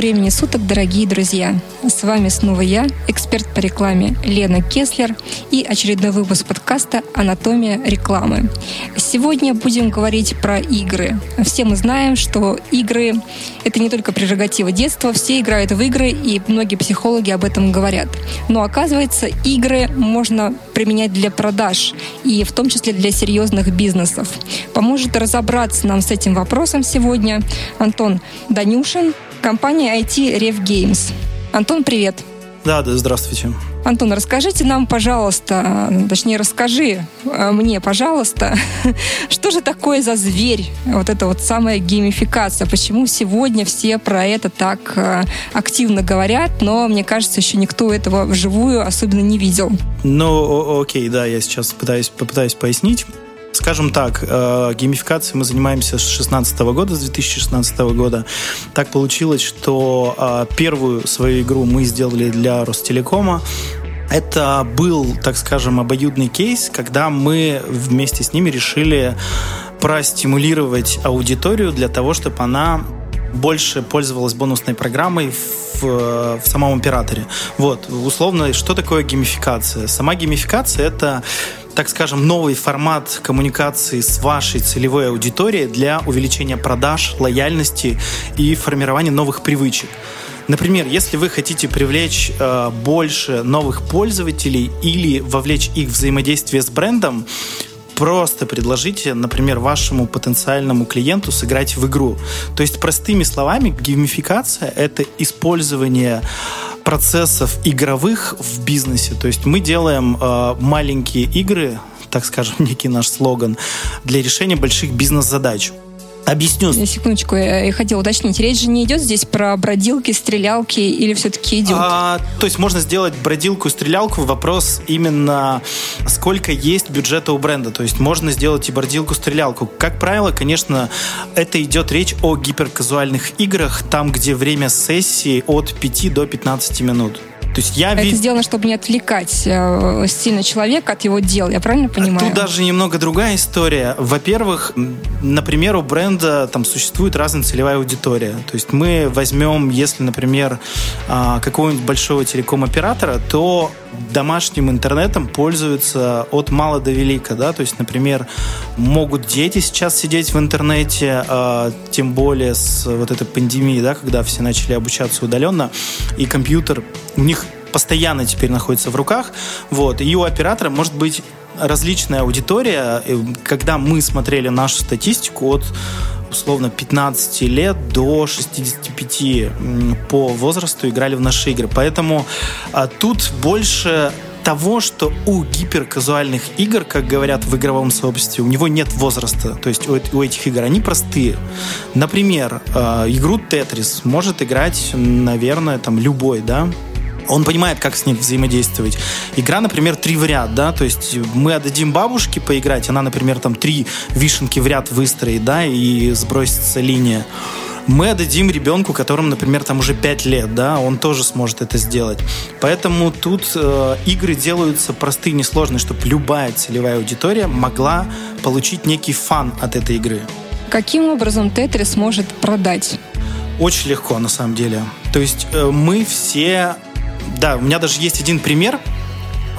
Времени суток, дорогие друзья! С вами снова я, эксперт по рекламе Лена Кеслер и очередной выпуск подкаста «Анатомия рекламы». Сегодня будем говорить про игры. Все мы знаем, что игры — это не только прерогатива детства, все играют в игры, и многие психологи об этом говорят. Но оказывается, игры можно применять для продаж, и в том числе для серьезных бизнесов. Поможет разобраться нам с этим вопросом сегодня Антон Данюшин, компания IT Rev Games. Антон, привет. Да, да, здравствуйте. Антон, расскажите нам, пожалуйста, точнее, расскажи э, мне, пожалуйста, что же такое за зверь, вот это вот самая геймификация, почему сегодня все про это так э, активно говорят, но, мне кажется, еще никто этого вживую особенно не видел. Ну, окей, да, я сейчас пытаюсь, попытаюсь пояснить. Скажем так, э, геймификацией мы занимаемся с 2016 года, с 2016 года. Так получилось, что э, первую свою игру мы сделали для Ростелекома. Это был, так скажем, обоюдный кейс, когда мы вместе с ними решили простимулировать аудиторию для того, чтобы она больше пользовалась бонусной программой в, в самом операторе. Вот, условно, что такое геймификация? Сама геймификация — это так скажем, новый формат коммуникации с вашей целевой аудиторией для увеличения продаж, лояльности и формирования новых привычек. Например, если вы хотите привлечь э, больше новых пользователей или вовлечь их в взаимодействие с брендом, просто предложите, например, вашему потенциальному клиенту сыграть в игру. То есть, простыми словами, геймификация — это использование процессов игровых в бизнесе. То есть мы делаем э, маленькие игры, так скажем, некий наш слоган, для решения больших бизнес-задач. Объясню. Секундочку, я хотела уточнить. Речь же не идет здесь про бродилки, стрелялки или все-таки идет? А, то есть можно сделать бродилку, стрелялку. Вопрос именно сколько есть бюджета у бренда. То есть можно сделать и бродилку, стрелялку. Как правило, конечно, это идет речь о гиперказуальных играх, там, где время сессии от 5 до 15 минут. То есть я Это вид... сделано, чтобы не отвлекать э, сильно человека от его дел, я правильно понимаю? Тут даже немного другая история. Во-первых, например, у бренда там существует разная целевая аудитория. То есть мы возьмем, если, например, э, какого-нибудь большого телеком-оператора, то домашним интернетом пользуются от мала до велика, да, то есть, например, могут дети сейчас сидеть в интернете, э, тем более с вот этой пандемией, да, когда все начали обучаться удаленно, и компьютер у них постоянно теперь находится в руках, вот, и у оператора может быть различная аудитория. Когда мы смотрели нашу статистику от условно 15 лет до 65 по возрасту играли в наши игры. Поэтому а, тут больше того, что у гиперказуальных игр, как говорят в игровом сообществе, у него нет возраста. То есть у, у этих игр они простые. Например, э, игру Тетрис может играть, наверное, там любой, да, он понимает, как с ним взаимодействовать. Игра, например, три в ряд, да, то есть мы отдадим бабушке поиграть, она, например, там три вишенки в ряд выстроит, да, и сбросится линия. Мы отдадим ребенку, которому, например, там уже 5 лет, да, он тоже сможет это сделать. Поэтому тут э, игры делаются простые, несложные, чтобы любая целевая аудитория могла получить некий фан от этой игры. Каким образом Тетрис может продать? Очень легко, на самом деле. То есть э, мы все да, у меня даже есть один пример.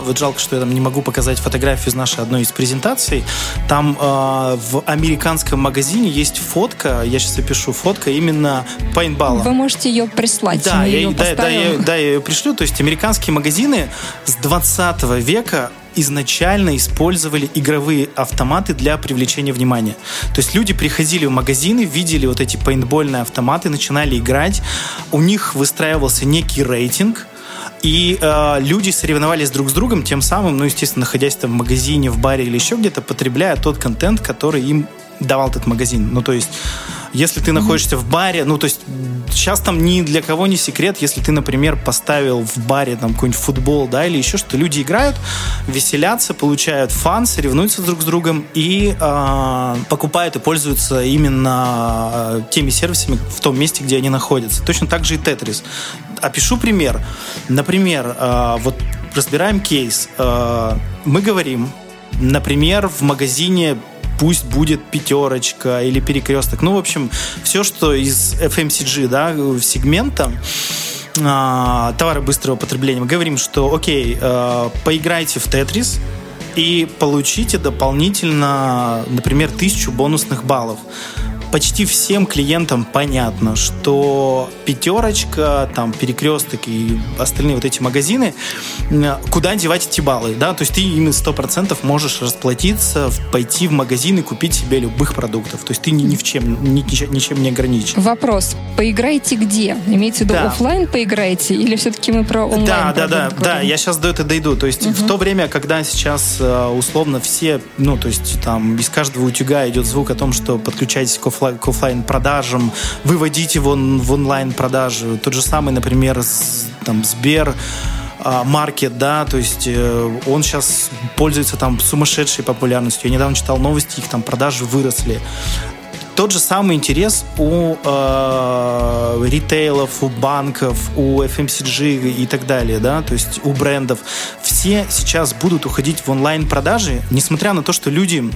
Вот жалко, что я там не могу показать фотографию из нашей одной из презентаций. Там э, в американском магазине есть фотка, я сейчас опишу, фотка именно пейнтбалла. Вы можете ее прислать. Да, я, ее да, да, я, да, я ее пришлю. То есть американские магазины с 20 века изначально использовали игровые автоматы для привлечения внимания. То есть люди приходили в магазины, видели вот эти пейнтбольные автоматы, начинали играть, у них выстраивался некий рейтинг, и э, люди соревновались друг с другом, тем самым, ну, естественно, находясь там в магазине, в баре или еще где-то, потребляя тот контент, который им давал этот магазин. Ну, то есть, если ты находишься в баре, ну, то есть, сейчас там ни для кого не секрет, если ты, например, поставил в баре там какой-нибудь футбол, да, или еще что, люди играют, веселятся, получают фан, соревнуются друг с другом и э, покупают и пользуются именно э, теми сервисами в том месте, где они находятся. Точно так же и Тетрис опишу пример. Например, э, вот разбираем кейс. Э, мы говорим, например, в магазине пусть будет пятерочка или перекресток. Ну, в общем, все, что из FMCG, да, сегмента, а, товары быстрого потребления. Мы говорим, что, окей, э, поиграйте в Тетрис, и получите дополнительно, например, тысячу бонусных баллов почти всем клиентам понятно, что пятерочка, там, перекресток и остальные вот эти магазины, куда девать эти баллы, да, то есть ты ими сто процентов можешь расплатиться, пойти в магазин и купить себе любых продуктов, то есть ты ни, ни в чем, ни, ничем не ограничен. Вопрос, поиграете где? Имеется в виду да. офлайн поиграете или все-таки мы про онлайн Да, да, да, говорим? да, я сейчас до этого дойду, то есть угу. в то время, когда сейчас э, условно все, ну, то есть там из каждого утюга идет звук о том, что подключайтесь к офлайн, к офлайн продажам, выводить его в онлайн продажи. Тот же самый, например, там Сбер, а, маркет, да, то есть э, он сейчас пользуется там сумасшедшей популярностью. Я недавно читал новости, их там продажи выросли. Тот же самый интерес у э, ритейлов, у банков, у FMCG и так далее, да, то есть у брендов. Все сейчас будут уходить в онлайн-продажи, несмотря на то, что люди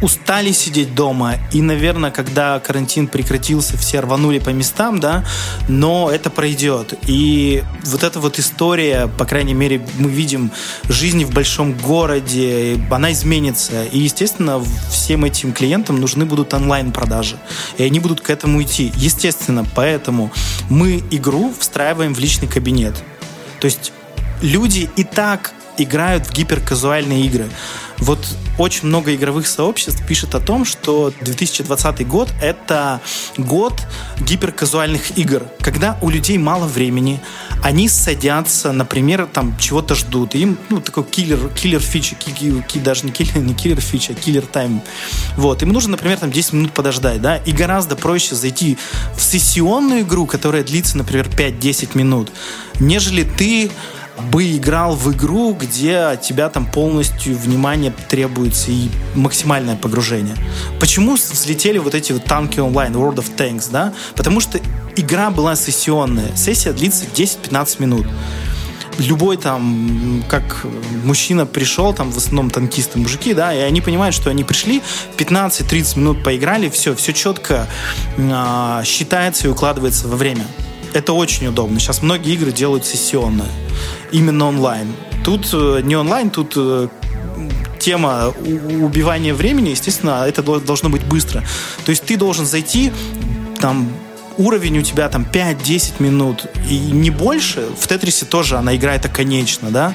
устали сидеть дома, и, наверное, когда карантин прекратился, все рванули по местам, да, но это пройдет. И вот эта вот история, по крайней мере, мы видим жизнь в большом городе, она изменится. И, естественно, всем этим клиентам нужны будут онлайн-продажи. И они будут к этому идти. Естественно, поэтому мы игру встраиваем в личный кабинет. То есть люди и так играют в гиперказуальные игры. Вот очень много игровых сообществ пишет о том, что 2020 год — это год гиперказуальных игр, когда у людей мало времени, они садятся, например, там чего-то ждут, им, ну, такой киллер, киллер фича, ки, ки, даже не киллер, не киллер фича, а killer time. Вот, им нужно, например, там 10 минут подождать, да, и гораздо проще зайти в сессионную игру, которая длится, например, 5-10 минут, нежели ты бы играл в игру, где от тебя там полностью внимание требуется и максимальное погружение. Почему взлетели вот эти вот танки онлайн, World of Tanks, да? Потому что игра была сессионная. Сессия длится 10-15 минут любой там, как мужчина пришел, там в основном танкисты, мужики, да, и они понимают, что они пришли, 15-30 минут поиграли, все, все четко э, считается и укладывается во время. Это очень удобно. Сейчас многие игры делают сессионно, именно онлайн. Тут э, не онлайн, тут э, тема убивания времени, естественно, это должно быть быстро. То есть ты должен зайти, там, уровень у тебя там 5-10 минут и не больше, в Тетрисе тоже она играет оконечно, да,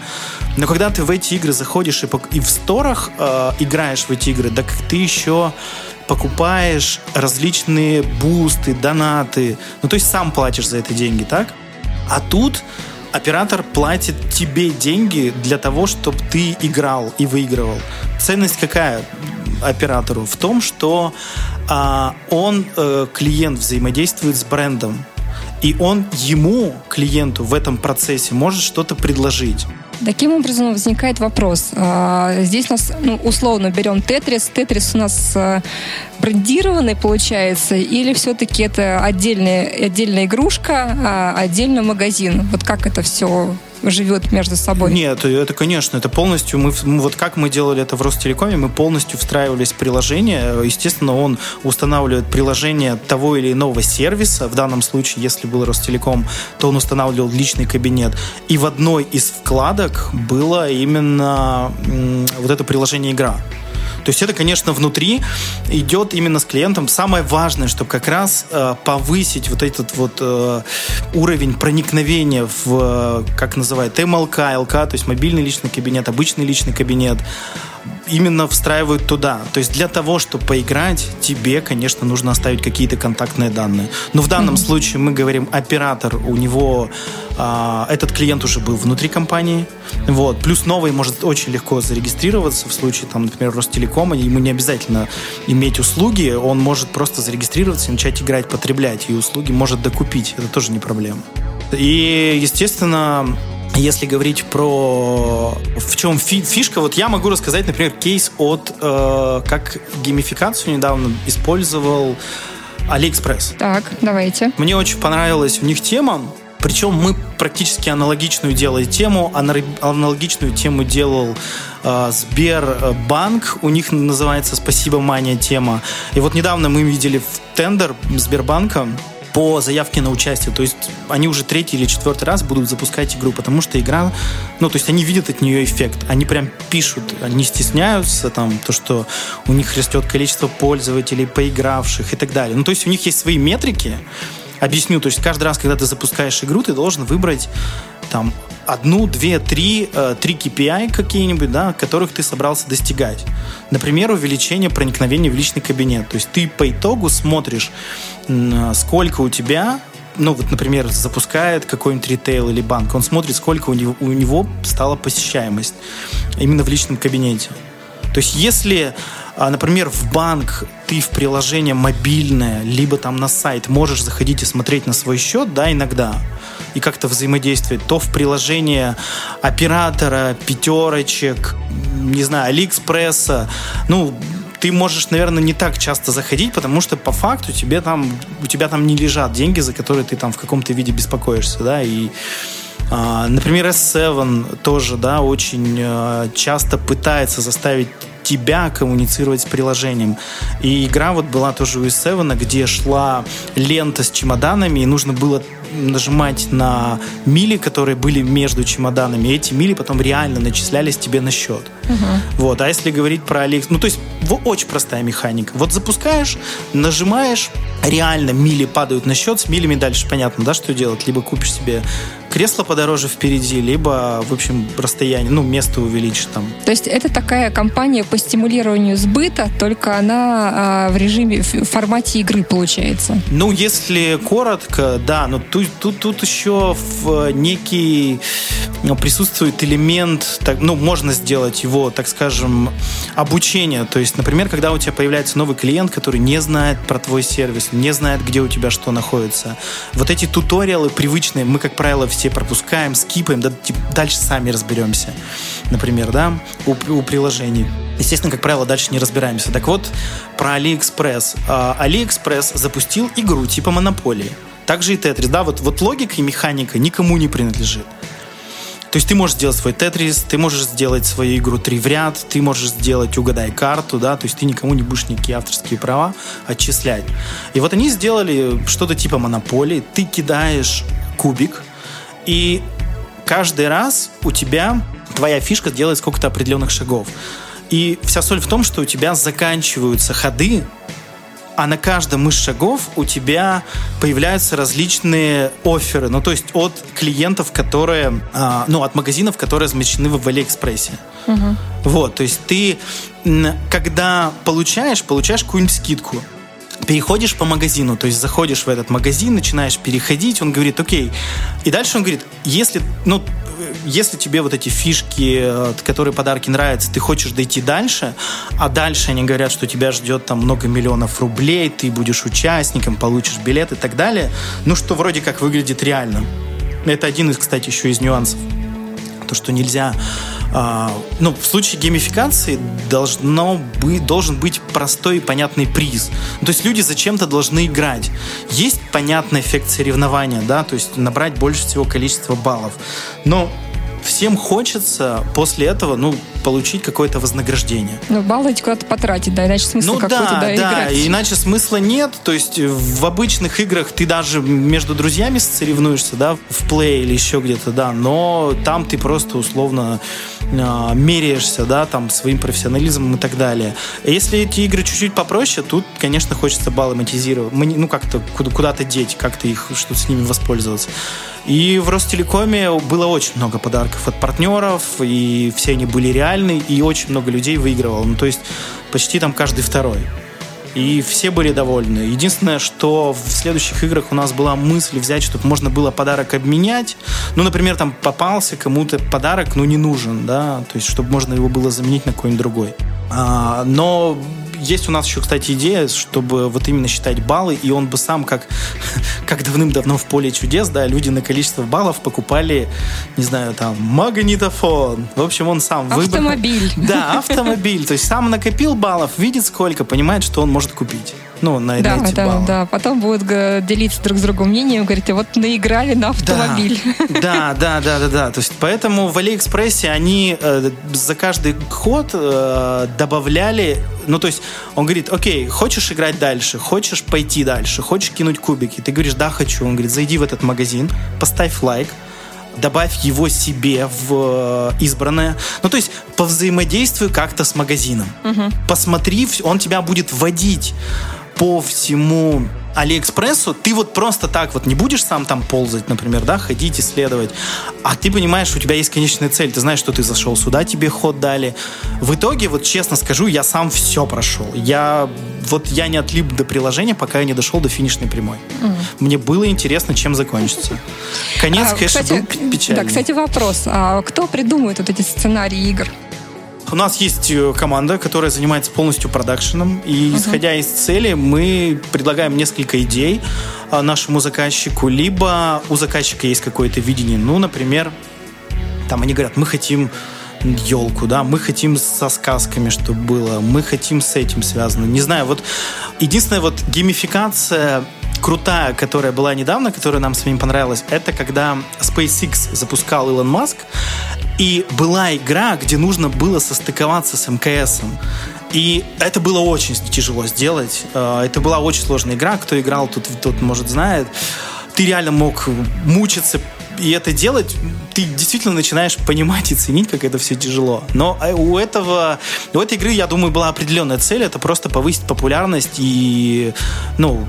но когда ты в эти игры заходишь и, и в сторах э, играешь в эти игры, так ты еще покупаешь различные бусты, донаты. Ну, то есть сам платишь за это деньги, так? А тут оператор платит тебе деньги для того, чтобы ты играл и выигрывал. Ценность какая оператору? В том, что а, он, э, клиент, взаимодействует с брендом. И он ему, клиенту, в этом процессе может что-то предложить. Таким образом возникает вопрос. А, здесь нас, ну, условно берем Тетрис. Тетрис у нас а, брендированный получается, или все-таки это отдельная, отдельная игрушка, а отдельный магазин? Вот как это все живет между собой? Нет, это, конечно, это полностью, мы, вот как мы делали это в Ростелекоме, мы полностью встраивались в приложение. Естественно, он устанавливает приложение того или иного сервиса. В данном случае, если был Ростелеком, то он устанавливал личный кабинет. И в одной из вкладок было именно вот это приложение игра. То есть это, конечно, внутри идет именно с клиентом. Самое важное, чтобы как раз э, повысить вот этот вот э, уровень проникновения в, э, как называют, МЛК, ЛК, то есть мобильный личный кабинет, обычный личный кабинет, именно встраивают туда. То есть для того, чтобы поиграть, тебе, конечно, нужно оставить какие-то контактные данные. Но в данном mm-hmm. случае мы говорим оператор, у него а, этот клиент уже был внутри компании, вот. Плюс новый может очень легко зарегистрироваться в случае, там, например, Ростелекома, ему не обязательно иметь услуги, он может просто зарегистрироваться и начать играть, потреблять, и услуги может докупить. Это тоже не проблема. И, естественно, если говорить про в чем фи фишка, вот я могу рассказать, например, кейс от э, как геймификацию недавно использовал AliExpress. Так, давайте. Мне очень понравилась у них тема Причем мы практически аналогичную делали тему, аналогичную тему делал э, Сбербанк, у них называется «Спасибо, мания» тема. И вот недавно мы видели в тендер Сбербанка, по заявке на участие. То есть они уже третий или четвертый раз будут запускать игру, потому что игра, ну, то есть они видят от нее эффект. Они прям пишут, они стесняются там, то, что у них растет количество пользователей, поигравших и так далее. Ну, то есть у них есть свои метрики, Объясню, то есть каждый раз, когда ты запускаешь игру, ты должен выбрать там одну, две, три, э, три KPI какие-нибудь, да, которых ты собрался достигать. Например, увеличение проникновения в личный кабинет. То есть ты по итогу смотришь, сколько у тебя ну вот, например, запускает какой-нибудь ритейл или банк, он смотрит, сколько у него, у него стала посещаемость именно в личном кабинете. То есть если а, например, в банк ты в приложение мобильное, либо там на сайт можешь заходить и смотреть на свой счет, да, иногда, и как-то взаимодействовать, то в приложение оператора, пятерочек, не знаю, Алиэкспресса, ну, ты можешь, наверное, не так часто заходить, потому что по факту тебе там, у тебя там не лежат деньги, за которые ты там в каком-то виде беспокоишься, да, и а, Например, S7 тоже, да, очень а, часто пытается заставить тебя коммуницировать с приложением. И игра вот была тоже у S7, где шла лента с чемоданами, и нужно было нажимать на мили, которые были между чемоданами, и эти мили потом реально начислялись тебе на счет. Угу. Вот. А если говорить про Алекс, ну то есть очень простая механика. Вот запускаешь, нажимаешь, реально мили падают на счет, с милями дальше понятно, да, что делать. Либо купишь себе кресло подороже впереди, либо, в общем, расстояние, ну, место увеличишь там. То есть это такая компания по стимулированию сбыта, только она а, в режиме, в формате игры получается. Ну, если коротко, да, но тут, тут, тут еще в некий ну, присутствует элемент, так, ну, можно сделать его, так скажем, обучение. То есть, например, когда у тебя появляется новый клиент, который не знает про твой сервис, не знает, где у тебя что находится. Вот эти туториалы привычные, мы, как правило, все пропускаем, скипаем, да, типа, дальше сами разберемся, например, да, у, у приложений. Естественно, как правило, дальше не разбираемся. Так вот, про AliExpress. AliExpress запустил игру типа Монополии. Также и Tetris. Да, вот, вот логика и механика никому не принадлежит. То есть ты можешь сделать свой тетрис, ты можешь сделать свою игру три в ряд, ты можешь сделать угадай карту, да, то есть ты никому не будешь никакие авторские права отчислять. И вот они сделали что-то типа монополии. Ты кидаешь кубик, и каждый раз у тебя твоя фишка делает сколько-то определенных шагов. И вся соль в том, что у тебя заканчиваются ходы, а на каждом из шагов у тебя появляются различные оферы, ну то есть от клиентов, которые, а, ну от магазинов, которые размещены в Алиэкспрессе. Угу. Вот, то есть ты, когда получаешь, получаешь какую-нибудь скидку переходишь по магазину, то есть заходишь в этот магазин, начинаешь переходить, он говорит, окей. И дальше он говорит, если, ну, если тебе вот эти фишки, э, которые подарки нравятся, ты хочешь дойти дальше, а дальше они говорят, что тебя ждет там много миллионов рублей, ты будешь участником, получишь билет и так далее, ну, что вроде как выглядит реально. Это один из, кстати, еще из нюансов. То, что нельзя а, ну, в случае геймификации должно быть, должен быть простой и понятный приз. то есть люди зачем-то должны играть. Есть понятный эффект соревнования, да, то есть набрать больше всего количества баллов. Но всем хочется после этого, ну, получить какое-то вознаграждение. Ну, баллы эти куда-то потратить, да, иначе смысла ну, какой-то, да, да, да, играть. иначе смысла нет, то есть в обычных играх ты даже между друзьями соревнуешься, да, в плей или еще где-то, да, но там ты просто условно э, меряешься, да, там своим профессионализмом и так далее. Если эти игры чуть-чуть попроще, тут, конечно, хочется баллы монетизировать, ну, как-то куда-то деть, как-то их, что-то с ними воспользоваться. И в Ростелекоме было очень много подарков от партнеров, и все они были реальны, и очень много людей выигрывало. Ну, то есть почти там каждый второй. И все были довольны. Единственное, что в следующих играх у нас была мысль взять, чтобы можно было подарок обменять. Ну, например, там попался кому-то подарок, но не нужен, да, то есть, чтобы можно его было заменить на какой-нибудь другой. А, но есть у нас еще, кстати, идея, чтобы вот именно считать баллы, и он бы сам, как, как давным-давно в поле чудес, да, люди на количество баллов покупали, не знаю, там, магнитофон. В общем, он сам выбрал. Автомобиль. Да, автомобиль. То есть сам накопил баллов, видит сколько, понимает, что он может купить. Ну, на, да, эти да, баллы. Да, потом будут делиться друг с другом мнением, говорить, вот наиграли на автомобиль. Да, да, да, да, да. То есть поэтому в Алиэкспрессе они э, за каждый ход э, добавляли, ну то есть он говорит, окей, хочешь играть дальше, хочешь пойти дальше, хочешь кинуть кубики, ты говоришь, да, хочу. Он говорит, зайди в этот магазин, поставь лайк, добавь его себе в э, избранное. Ну, то есть повзаимодействуй как-то с магазином. Угу. Посмотри, он тебя будет водить по всему Алиэкспрессу, ты вот просто так вот не будешь сам там ползать, например, да, ходить, исследовать, а ты понимаешь, у тебя есть конечная цель, ты знаешь, что ты зашел сюда, тебе ход дали. В итоге, вот честно скажу, я сам все прошел. Я вот я не отлип до приложения, пока я не дошел до финишной прямой. Mm. Мне было интересно, чем закончится. Конец, а, конечно, кстати, был печальный. Да, кстати, вопрос. А кто придумывает вот эти сценарии игр? У нас есть э, команда, которая занимается полностью продакшеном, и uh-huh. исходя из цели мы предлагаем несколько идей а, нашему заказчику, либо у заказчика есть какое-то видение, ну, например, там они говорят, мы хотим елку, да, мы хотим со сказками, чтобы было, мы хотим с этим связано. Не знаю, вот единственная вот геймификация крутая, которая была недавно, которая нам с вами понравилась, это когда SpaceX запускал Илон Маск, и была игра, где нужно было состыковаться с МКС. И это было очень тяжело сделать. Э, это была очень сложная игра. Кто играл, тут, тот, может, знает. Ты реально мог мучиться и это делать, ты действительно начинаешь понимать и ценить, как это все тяжело. Но э, у этого, у этой игры, я думаю, была определенная цель, это просто повысить популярность и, ну,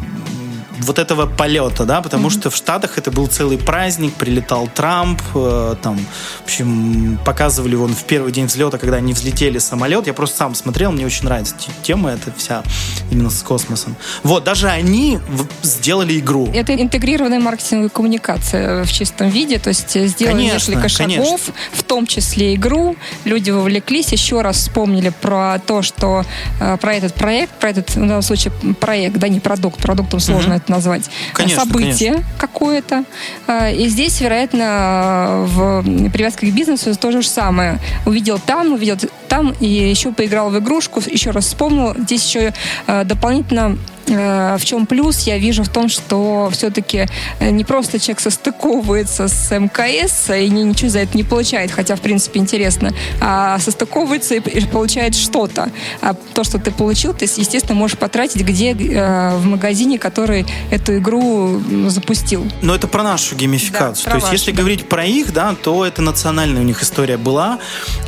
вот этого полета, да, потому mm-hmm. что в Штатах это был целый праздник, прилетал Трамп, э, там, в общем, показывали он в первый день взлета, когда они взлетели самолет, я просто сам смотрел, мне очень нравится тема эта вся, именно с космосом. Вот, даже они сделали игру. Это интегрированная маркетинговая коммуникация в чистом виде, то есть сделали конечно, несколько шагов, конечно. в том числе игру, люди вовлеклись, еще раз вспомнили про то, что э, про этот проект, про этот, в данном случае, проект, да, не продукт, продуктом сложно mm-hmm. Это назвать, конечно, событие конечно. какое-то. А, и здесь, вероятно, в привязке к бизнесу то же самое. Увидел там, увидел там, и еще поиграл в игрушку, еще раз вспомнил. Здесь еще а, дополнительно в чем плюс я вижу в том, что все-таки э, не просто человек состыковывается с МКС и ничего за это не получает, хотя, в принципе, интересно, а состыковывается и получает что-то. А то, что ты получил, ты, естественно, можешь потратить где э, в магазине, который эту игру запустил. Но это про нашу геймификацию. Да, то есть, если да. говорить про их, да, то это национальная у них история была.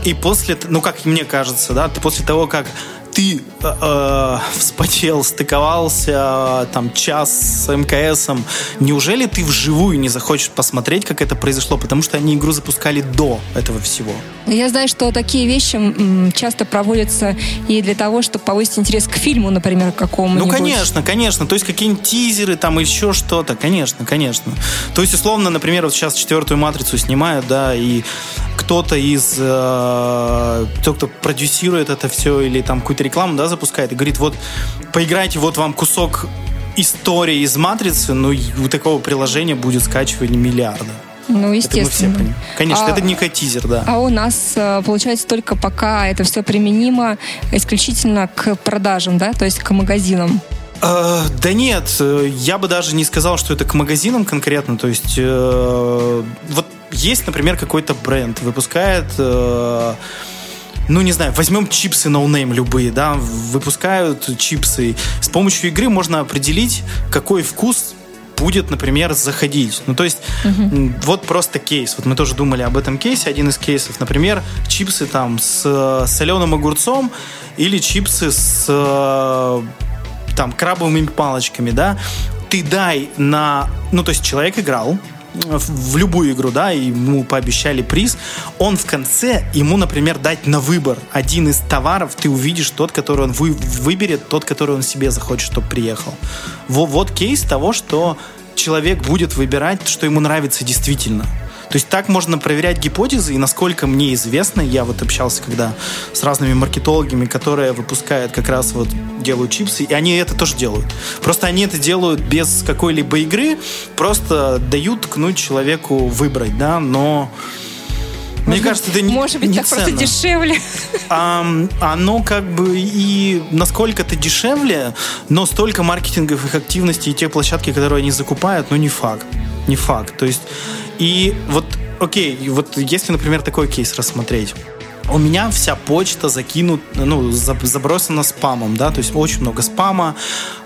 И после, ну, как мне кажется, да, после того, как ты э, э, вспотел, стыковался там час с МКСом, неужели ты вживую не захочешь посмотреть, как это произошло? Потому что они игру запускали до этого всего. Я знаю, что такие вещи часто проводятся и для того, чтобы повысить интерес к фильму, например, какому-нибудь. Ну, конечно, конечно. То есть какие-нибудь тизеры, там еще что-то. Конечно, конечно. То есть, условно, например, вот сейчас четвертую матрицу снимают, да, и кто-то из э, тех, кто продюсирует это все, или там какую-то рекламу, да, запускает, и говорит, вот, поиграйте, вот вам кусок истории из матрицы, ну, у такого приложения будет скачивание миллиарда. Ну, естественно. Это Конечно, а, это не тизер, да. А у нас, э, получается, только пока это все применимо исключительно к продажам, да, то есть к магазинам. Э, да нет, э, я бы даже не сказал, что это к магазинам конкретно. То есть, э, вот есть, например, какой-то бренд, выпускает... Э, ну, не знаю, возьмем чипсы no name любые, да, выпускают чипсы. С помощью игры можно определить, какой вкус будет, например, заходить. Ну, то есть, угу. вот просто кейс. Вот мы тоже думали об этом кейсе. Один из кейсов, например, чипсы там с соленым огурцом или чипсы с там крабовыми палочками, да. Ты дай на... Ну, то есть человек играл, в любую игру, да, ему пообещали приз, он в конце, ему, например, дать на выбор один из товаров, ты увидишь тот, который он вы, выберет, тот, который он себе захочет, чтобы приехал. Вот, вот кейс того, что человек будет выбирать, что ему нравится действительно. То есть так можно проверять гипотезы, и насколько мне известно, я вот общался когда с разными маркетологами, которые выпускают как раз вот делают чипсы, и они это тоже делают. Просто они это делают без какой-либо игры, просто дают ткнуть человеку выбрать, да, но Мне кажется, это не Может быть, не так просто ценно. дешевле. А, оно как бы и насколько это дешевле, но столько маркетинговых активностей и те площадки, которые они закупают, ну не факт. Не факт. То есть, и вот, окей, вот если, например, такой кейс рассмотреть. У меня вся почта закинут, ну, за- забросана спамом, да, то есть очень много спама,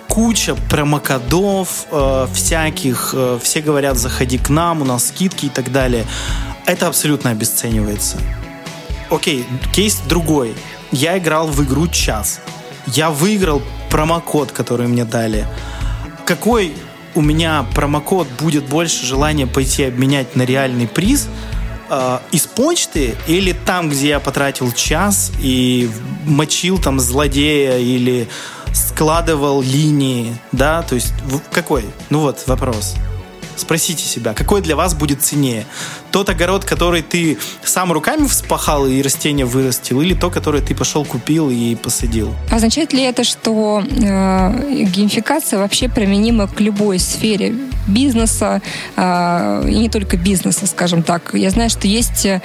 куча промокодов э, всяких, э, все говорят, заходи к нам, у нас скидки и так далее. Это абсолютно обесценивается. Окей, кейс другой. Я играл в игру час. Я выиграл промокод, который мне дали. Какой у меня промокод будет больше желания пойти обменять на реальный приз э, из почты или там, где я потратил час и мочил там злодея или складывал линии, да, то есть какой? Ну вот вопрос. Спросите себя, какой для вас будет ценнее? Тот огород, который ты сам руками вспахал и растения вырастил, или то, которое ты пошел купил и посадил? Означает ли это, что э, геймификация вообще применима к любой сфере бизнеса, э, и не только бизнеса, скажем так? Я знаю, что есть э,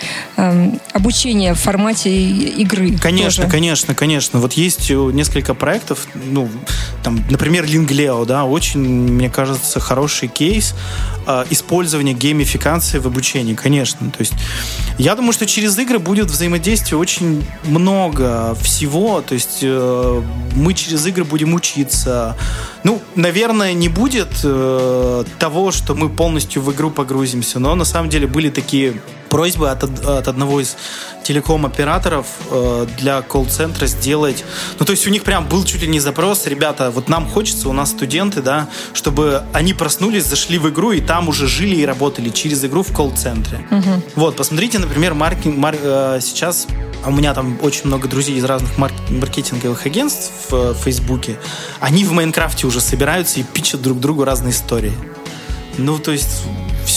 обучение в формате игры. Конечно, тоже. конечно, конечно. Вот есть э, несколько проектов, ну, там, например, Lingleo, да, очень, мне кажется, хороший кейс э, использования геймификации в обучении, конечно. То есть я думаю, что через игры будет взаимодействие очень много всего, то есть э, мы через игры будем учиться. Ну, наверное, не будет э, того, что мы полностью в игру погрузимся, но на самом деле были такие просьбы от, от одного из телеком-операторов э, для колл-центра сделать... Ну, то есть у них прям был чуть ли не запрос, ребята, вот нам хочется, у нас студенты, да, чтобы они проснулись, зашли в игру и там уже жили и работали через игру в колл-центре. Вот, посмотрите, например, маркетинг, мар- э, сейчас у меня там очень много друзей из разных марк- маркетинговых агентств в э, Фейсбуке. Они в Майнкрафте уже собираются и пичат друг другу разные истории. Ну, то есть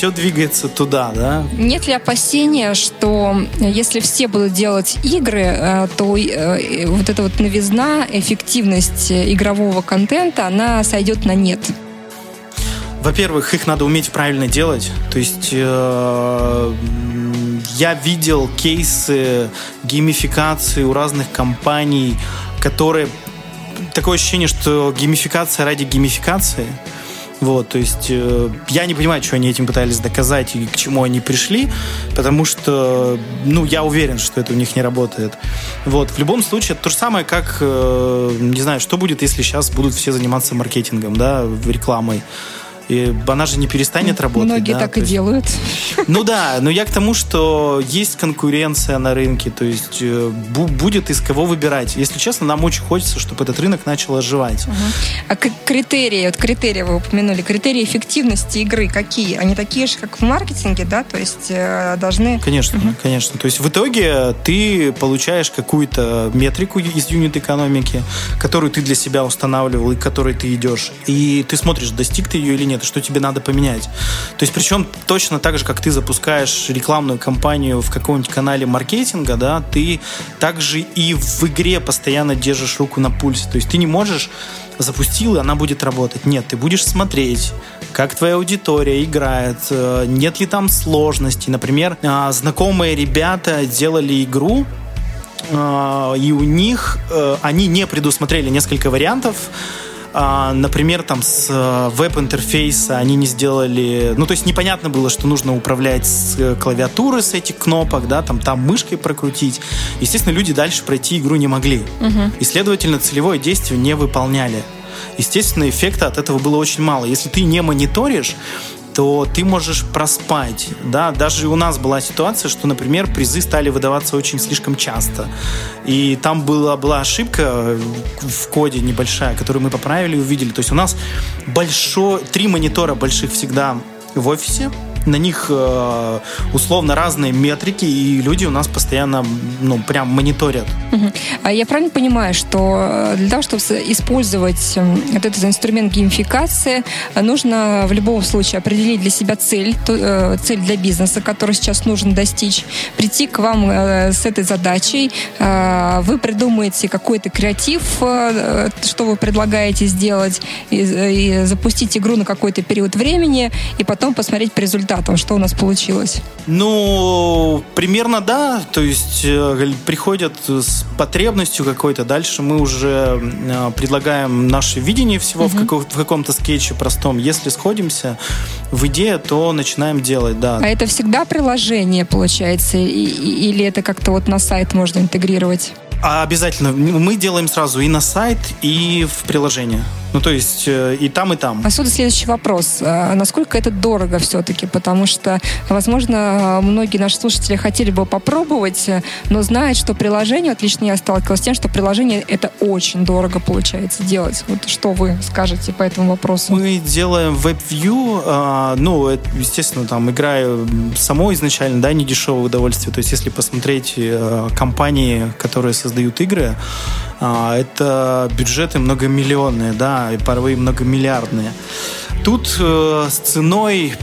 все двигается туда, да? Нет ли опасения, что если все будут делать игры, э, то э, вот эта вот новизна, эффективность э, игрового контента, она сойдет на нет? Во-первых, их надо уметь правильно делать. То есть э, я видел кейсы геймификации у разных компаний, которые такое ощущение, что геймификация ради геймификации. Вот, то есть э, я не понимаю, что они этим пытались доказать и к чему они пришли, потому что, ну, я уверен, что это у них не работает. Вот, в любом случае, это то же самое, как, э, не знаю, что будет, если сейчас будут все заниматься маркетингом, да, рекламой. И она же не перестанет работать. Многие да, так то и есть- делают. ну да, но я к тому, что есть конкуренция на рынке, то есть э, бу- будет из кого выбирать. Если честно, нам очень хочется, чтобы этот рынок начал оживать. А к- критерии, вот критерии вы упомянули, критерии эффективности игры какие? Они такие же, как в маркетинге, да? То есть э, должны... Конечно, конечно. То есть в итоге ты получаешь какую-то метрику из юнит-экономики, которую ты для себя устанавливал и к которой ты идешь. И ты смотришь, достиг ты ее или нет, и что тебе надо поменять. То есть причем точно так же, как ты запускаешь рекламную кампанию в каком-нибудь канале маркетинга, да, ты также и в игре постоянно держишь руку на пульсе. То есть ты не можешь запустил, и она будет работать. Нет, ты будешь смотреть, как твоя аудитория играет, э, нет ли там сложностей. Например, а, знакомые ребята делали игру, а, и у них э, они не предусмотрели несколько вариантов. А, Например, там с э, веб-интерфейса они не сделали... Ну, то есть непонятно было, что нужно управлять с э, клавиатуры, с этих кнопок, да, там, там мышкой прокрутить. Естественно, люди дальше пройти игру не могли. И, следовательно, целевое действие не выполняли. Естественно, эффекта от этого было очень мало. Если ты не мониторишь, то ты можешь проспать. Да? Даже у нас была ситуация, что, например, призы стали выдаваться очень слишком часто. И там была, была ошибка в коде небольшая, которую мы поправили и увидели. То есть у нас большой, три монитора больших всегда в офисе, на них э, условно разные метрики, и люди у нас постоянно, ну, прям мониторят. А я правильно понимаю, что э, для того, чтобы использовать м, вот этот инструмент геймификации, э, нужно в любом случае определить для себя цель, цель для бизнеса, которую сейчас нужно достичь, прийти к вам с этой задачей, вы придумаете какой-то креатив, что вы предлагаете сделать, и запустить игру на какой-то период времени, и потом посмотреть по результатам результатом? Что у нас получилось? Ну, примерно да. То есть э, приходят с потребностью какой-то. Дальше мы уже э, предлагаем наше видение всего угу. в, каком- в каком-то скетче простом. Если сходимся в идее, то начинаем делать, да. А это всегда приложение, получается? И, или это как-то вот на сайт можно интегрировать? А обязательно. Мы делаем сразу и на сайт, и в приложение. Ну, то есть э, и там, и там. Отсюда следующий вопрос. А насколько это дорого все-таки? Потому что, возможно, многие наши слушатели хотели бы попробовать, но знают, что приложение, вот лично я сталкивалась с тем, что приложение это очень дорого получается делать. Вот что вы скажете по этому вопросу? Мы делаем WebView, а, ну, естественно, там игра само изначально, да, не дешевое удовольствие. То есть если посмотреть э, компании, которые создают игры, это бюджеты многомиллионные, да, и порой многомиллиардные. Тут э, с ценой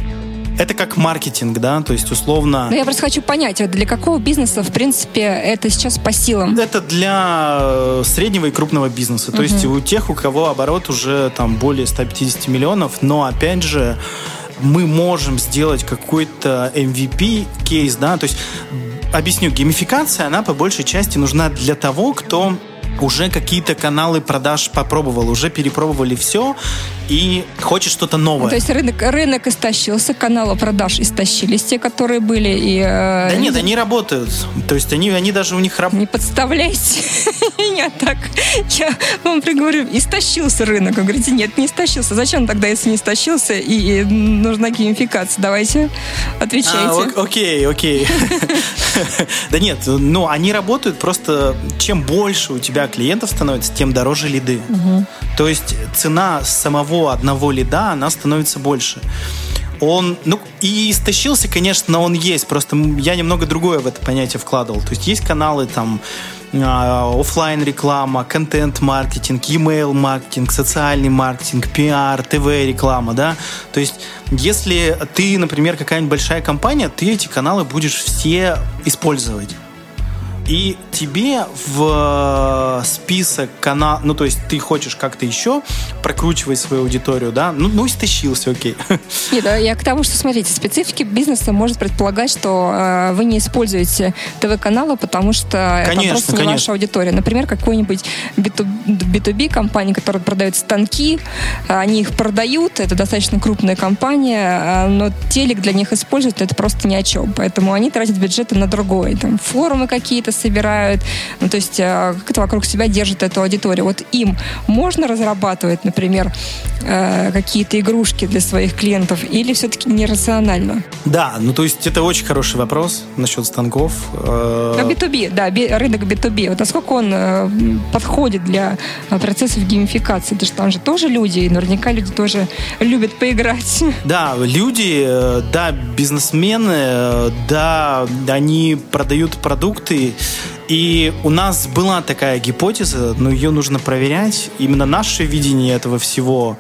это как маркетинг, да, то есть условно... Ну, я просто хочу понять, для какого бизнеса, в принципе, это сейчас по силам? Это для э, среднего и крупного бизнеса, то есть у тех, у кого оборот уже там более 150 миллионов, но, опять же, мы можем сделать какой-то MVP кейс, да, то есть объясню, геймификация, она по большей части нужна для того, кто уже какие-то каналы продаж попробовал, уже перепробовали все и хочет что-то новое. То есть рынок, рынок истощился, каналы продаж истощились, те, которые были. И, э... Да нет, они работают. То есть они, они даже у них работают. Не подставляйте меня так. Я вам приговорю, истощился рынок. Вы говорите, нет, не истощился. Зачем тогда, если не истощился и, и нужна геймификация? Давайте отвечайте. А, окей, окей. Да нет, ну они работают, просто чем больше у тебя клиентов становится, тем дороже лиды. То есть цена самого одного, лида, она становится больше. Он, ну, и истощился, конечно, но он есть. Просто я немного другое в это понятие вкладывал. То есть есть каналы там а, офлайн реклама, контент-маркетинг, e-mail маркетинг, социальный маркетинг, пиар, ТВ-реклама, да. То есть, если ты, например, какая-нибудь большая компания, ты эти каналы будешь все использовать. И тебе в э, список канал, ну то есть ты хочешь как-то еще прокручивать свою аудиторию, да? Ну, ну истощился, окей. Нет, я к тому, что, смотрите, специфики бизнеса может предполагать, что э, вы не используете ТВ-каналы, потому что конечно, это просто не конечно. ваша аудитория. Например, какой-нибудь B2B компания, которая продает станки, они их продают, это достаточно крупная компания, э, но телек для них использовать это просто ни о чем. Поэтому они тратят бюджеты на другое. Там форумы какие-то собирают, ну, то есть э, как-то вокруг себя держит эту аудиторию. Вот им можно разрабатывать, например, э, какие-то игрушки для своих клиентов или все-таки нерационально? Да, ну то есть это очень хороший вопрос насчет станков. B2B, э, да, рынок B2B. Вот насколько он подходит для процессов геймификации? Потому что там же тоже люди, и наверняка люди тоже любят поиграть. Да, люди, да, бизнесмены, да, они продают продукты, и у нас была такая гипотеза, но ее нужно проверять. Именно наше видение этого всего.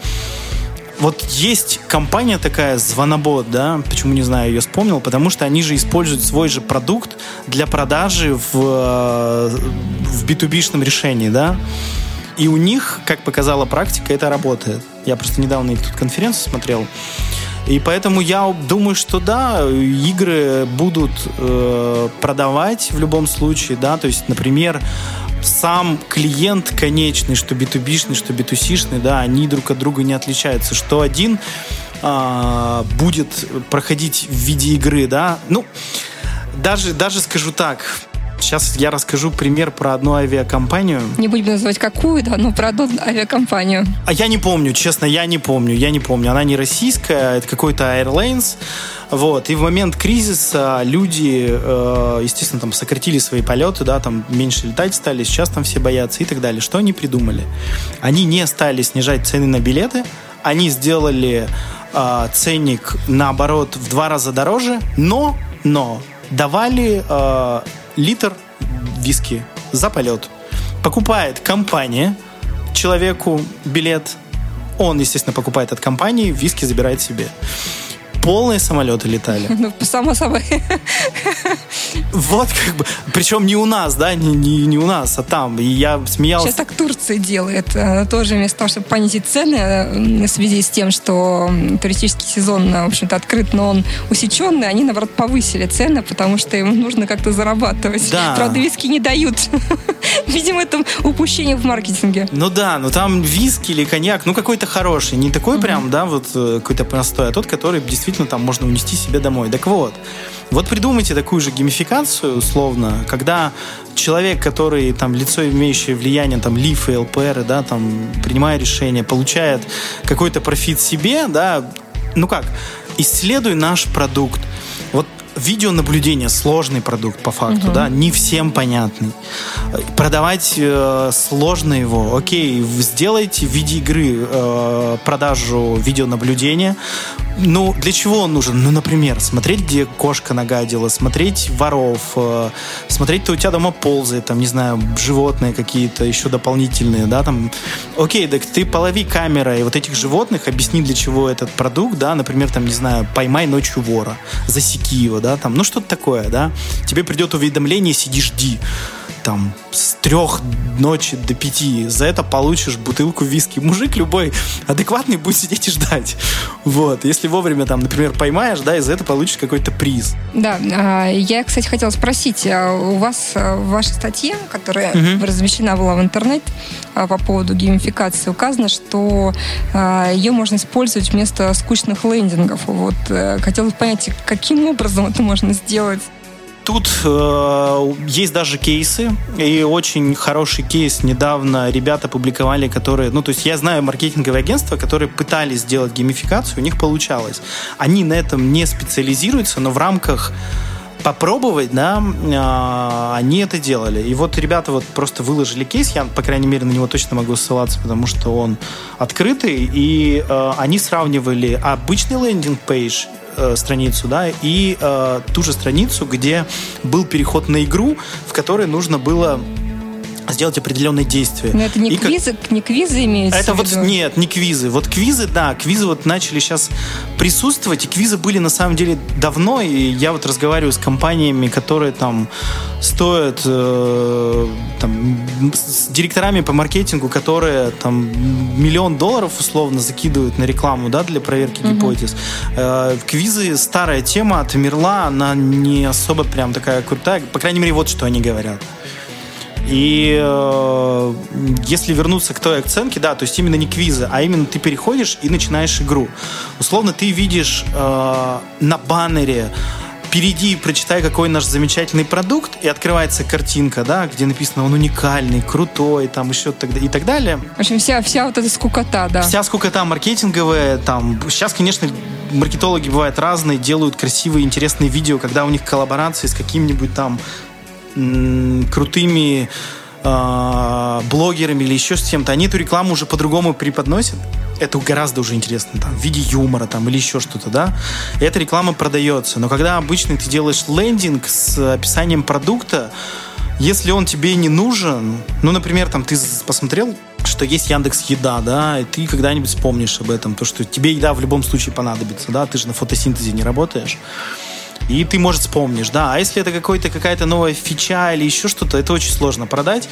Вот есть компания такая, Звонобот, да, почему не знаю, ее вспомнил, потому что они же используют свой же продукт для продажи в, э, в B2B-шном решении, да. И у них, как показала практика, это работает. Я просто недавно их тут конференцию смотрел. И поэтому я думаю, что да, игры будут э, продавать в любом случае, да, то есть, например, сам клиент конечный, что B2B-шный, что B2C-шный, да, они друг от друга не отличаются. Что один э, будет проходить в виде игры, да, ну, даже, даже скажу так, Сейчас я расскажу пример про одну авиакомпанию. Не будем называть какую, да, но про одну авиакомпанию. А я не помню, честно, я не помню, я не помню. Она не российская, это какой-то Airlines. Вот. И в момент кризиса люди, э, естественно, там сократили свои полеты, да, там меньше летать стали, сейчас там все боятся и так далее. Что они придумали? Они не стали снижать цены на билеты, они сделали э, ценник, наоборот, в два раза дороже, но, но давали э, литр виски за полет. Покупает компания человеку билет. Он, естественно, покупает от компании, виски забирает себе. Полные самолеты летали. Ну, само собой. Вот как бы, причем не у нас, да, не, не, не у нас, а там. И я смеялся. Сейчас так Турция делает. Она тоже вместо того, чтобы понизить цены в связи с тем, что туристический сезон, в общем-то, открыт, но он усеченный, они, наоборот, повысили цены, потому что им нужно как-то зарабатывать. Да. Правда, виски не дают. Видимо, это упущение в маркетинге. Ну да, ну там виски или коньяк, ну какой-то хороший. Не такой прям, да, вот э, какой-то простой, а тот, который действительно там можно унести себе домой. Так вот, вот придумайте такую же геймификацию, условно, когда человек, который там лицо имеющее влияние, там лифы, ЛПР, да, там принимая решения, получает какой-то профит себе, да, ну как, исследуй наш продукт. Видеонаблюдение сложный продукт по факту, угу. да, не всем понятный. Продавать э, сложно его. Окей, сделайте в виде игры э, продажу видеонаблюдения. Ну, для чего он нужен? Ну, например, смотреть, где кошка нагадила, смотреть воров, э, смотреть, кто у тебя дома ползает, там, не знаю, животные какие-то еще дополнительные, да, там. Окей, так ты полови камерой вот этих животных, объясни, для чего этот продукт, да, например, там, не знаю, поймай ночью вора, засеки его, да, там, ну, что-то такое, да. Тебе придет уведомление, сиди, жди там с трех ночи до пяти. За это получишь бутылку виски. Мужик любой адекватный будет сидеть и ждать. Вот. Если вовремя там, например, поймаешь, да, и за это получишь какой-то приз. Да. А, я, кстати, хотела спросить, а у вас а, в вашей статье, которая угу. размещена была в интернете по поводу геймификации, указано, что ее можно использовать вместо скучных лендингов. Вот э, хотелось понять, каким образом это можно сделать? Тут э, есть даже кейсы, и очень хороший кейс недавно ребята публиковали, которые, ну, то есть я знаю маркетинговые агентства, которые пытались сделать геймификацию, у них получалось. Они на этом не специализируются, но в рамках попробовать, да, э, они это делали. И вот ребята вот просто выложили кейс, я, по крайней мере, на него точно могу ссылаться, потому что он открытый, и э, они сравнивали обычный лендинг-пейдж э, страницу, да, и э, ту же страницу, где был переход на игру, в которой нужно было сделать определенные действия. Но это не, и квизы, как... не квизы имеются Это вот, нет, не квизы. Вот квизы, да, квизы вот начали сейчас присутствовать, и квизы были на самом деле давно, и я вот разговариваю с компаниями, которые там стоят, э, там, с директорами по маркетингу, которые там миллион долларов условно закидывают на рекламу, да, для проверки угу. гипотез. Э, квизы старая тема, отмерла, она не особо прям такая крутая, по крайней мере, вот что они говорят. И э, если вернуться к той оценке, да, то есть именно не квизы, а именно ты переходишь и начинаешь игру. Условно ты видишь э, на баннере перейди и прочитай, какой наш замечательный продукт, и открывается картинка, да, где написано, он уникальный, крутой, там еще тогда и так далее. В общем, вся, вся вот эта скукота, да. Вся скукота маркетинговая, там, сейчас, конечно, маркетологи бывают разные, делают красивые, интересные видео, когда у них коллаборации с каким-нибудь там крутыми э, блогерами или еще с кем-то, они эту рекламу уже по-другому преподносят. Это гораздо уже интересно, там, в виде юмора там, или еще что-то, да. И эта реклама продается. Но когда обычно ты делаешь лендинг с описанием продукта, если он тебе не нужен, ну, например, там, ты посмотрел, что есть Яндекс Еда, да, и ты когда-нибудь вспомнишь об этом, то, что тебе еда в любом случае понадобится, да, ты же на фотосинтезе не работаешь. И ты, может, вспомнишь, да. А если это какой-то, какая-то новая фича или еще что-то, это очень сложно продать.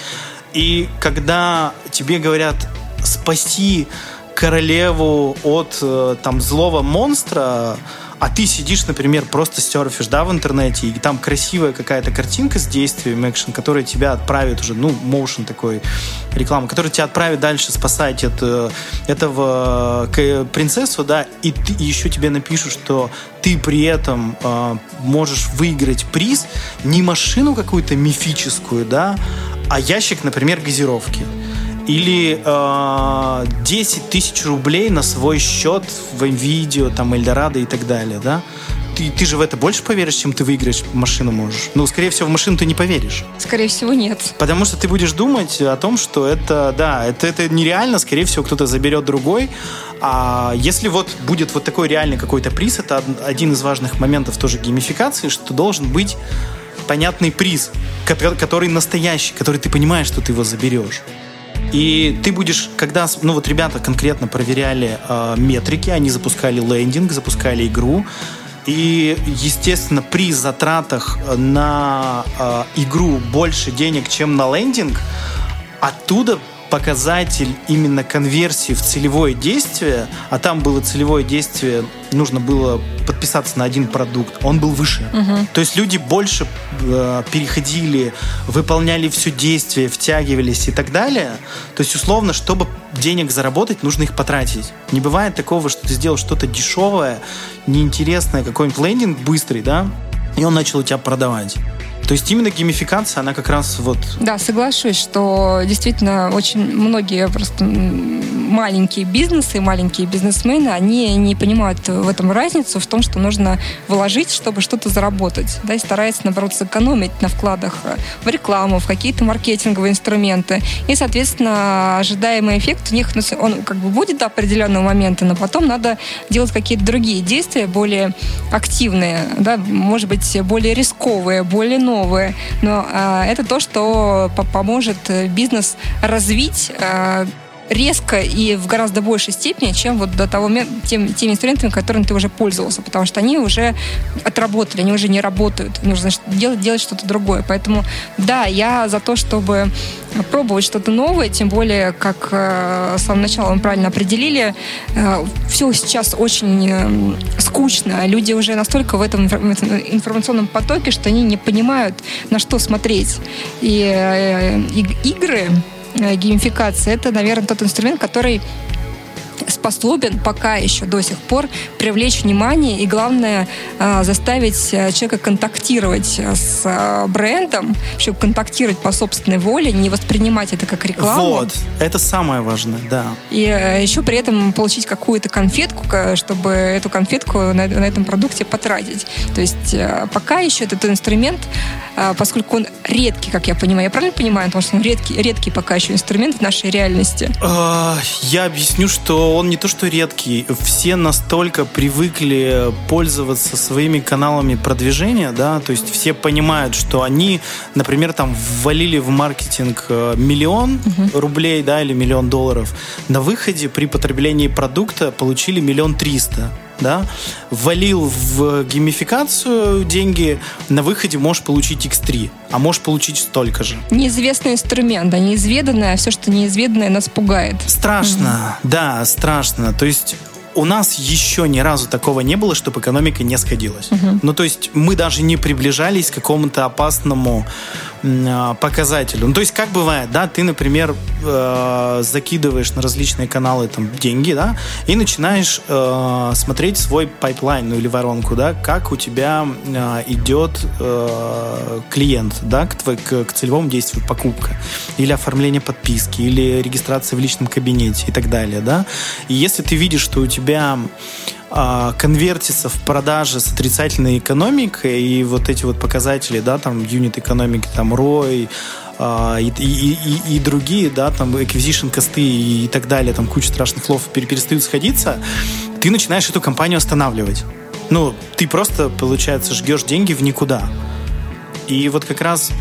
И когда тебе говорят спасти королеву от э, там злого монстра, а ты сидишь, например, просто серфишь, да, в интернете, и там красивая какая-то картинка с действием экшен, которая тебя отправит уже, ну, motion такой, реклама, которая тебя отправит дальше спасать от э, этого к, принцессу, да, и, ты, и еще тебе напишут, что ты при этом э, можешь выиграть приз не машину какую-то мифическую, да, а ящик, например, газировки или э, 10 тысяч рублей на свой счет в видео, там, Эльдорадо и так далее, да? Ты, ты же в это больше поверишь, чем ты выиграешь машину можешь. Ну, скорее всего, в машину ты не поверишь. Скорее всего, нет. Потому что ты будешь думать о том, что это, да, это, это нереально, скорее всего, кто-то заберет другой. А если вот будет вот такой реальный какой-то приз, это один из важных моментов тоже геймификации, что должен быть понятный приз, который настоящий, который ты понимаешь, что ты его заберешь. И ты будешь, когда, ну вот ребята конкретно проверяли э, метрики, они запускали лендинг, запускали игру, И, естественно, при затратах на э, игру больше денег, чем на лендинг, оттуда показатель именно конверсии в целевое действие, а там было целевое действие, нужно было подписаться на один продукт, он был выше. Угу. То есть люди больше э, переходили, выполняли все действие, втягивались и так далее. То есть, условно, чтобы денег заработать, нужно их потратить. Не бывает такого, что ты сделал что-то дешевое, неинтересное, какой-нибудь лендинг быстрый, да, и он начал у тебя продавать. То есть именно геймификация, она как раз вот... Да, соглашусь, что действительно очень многие просто маленькие бизнесы, маленькие бизнесмены, они не понимают в этом разницу, в том, что нужно вложить, чтобы что-то заработать. Да, и стараются, наоборот, сэкономить на вкладах в рекламу, в какие-то маркетинговые инструменты. И, соответственно, ожидаемый эффект у них, ну, он как бы будет до определенного момента, но потом надо делать какие-то другие действия, более активные, да, может быть, более рисковые, более новые новые, но э, это то, что поможет э, бизнес развить э, резко и в гораздо большей степени, чем вот до того тем, теми инструментами, которыми ты уже пользовался, потому что они уже отработали, они уже не работают, нужно делать, делать что-то другое. Поэтому, да, я за то, чтобы пробовать что-то новое, тем более, как э, с самого начала мы правильно определили, э, все сейчас очень э, скучно. Люди уже настолько в этом информационном потоке, что они не понимают, на что смотреть. И э, игры Э, геймификация, это, наверное, тот инструмент, который способен пока еще до сих пор привлечь внимание и, главное, а, заставить э, человека контактировать с э, брендом, еще контактировать по собственной воле, не воспринимать это как рекламу. Вот, это самое важное, да. И э, еще при этом получить какую-то конфетку, чтобы эту конфетку на, на этом продукте потратить. То есть пока еще этот инструмент, поскольку он редкий, как я понимаю, я правильно понимаю, потому что он редкий, редкий пока еще инструмент в нашей реальности. А, я объясню, что он не то что редкий, все настолько привыкли пользоваться своими каналами продвижения, да, то есть все понимают, что они, например, там ввалили в маркетинг э, миллион угу. рублей, да, или миллион долларов, на выходе при потреблении продукта получили миллион триста да, ввалил в геймификацию деньги, на выходе можешь получить X3, а можешь получить столько же. Неизвестный инструмент, да, неизведанное, а все, что неизведанное, нас пугает. Страшно, mm да, страшно. То есть у нас еще ни разу такого не было, чтобы экономика не сходилась. Угу. Ну, то есть мы даже не приближались к какому-то опасному показателю. Ну, то есть как бывает, да, ты, например, э, закидываешь на различные каналы там деньги, да, и начинаешь э, смотреть свой pipeline, ну, или воронку, да, как у тебя э, идет э, клиент, да, к, твой, к, к целевому действию, покупка, или оформление подписки, или регистрация в личном кабинете и так далее, да. И если ты видишь, что у тебя а, конвертится в продажи с отрицательной экономикой, и вот эти вот показатели, да, там, unit экономики, там, ROI, а, и, и, и, и другие, да, там, acquisition cost ы и так далее, там, куча страшных слов перестают сходиться, ты начинаешь эту компанию останавливать. Ну, ты просто, получается, жгешь деньги в никуда. И вот как раз